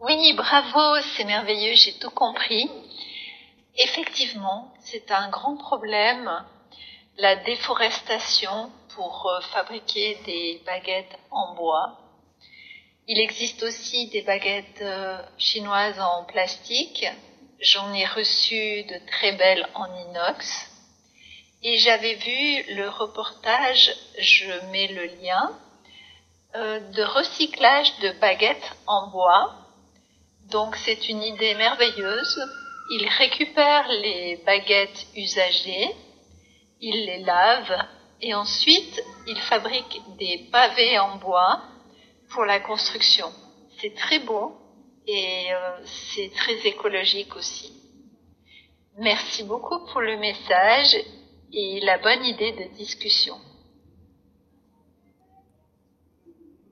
Oui, bravo, c'est merveilleux, j'ai tout compris. Effectivement, c'est un grand problème, la déforestation pour euh, fabriquer des baguettes en bois. Il existe aussi des baguettes euh, chinoises en plastique. J'en ai reçu de très belles en inox. Et j'avais vu le reportage, je mets le lien, euh, de recyclage de baguettes en bois donc c'est une idée merveilleuse. Il récupère les baguettes usagées, il les lave et ensuite il fabrique des pavés en bois pour la construction. C'est très beau et euh, c'est très écologique aussi. Merci beaucoup pour le message et la bonne idée de discussion.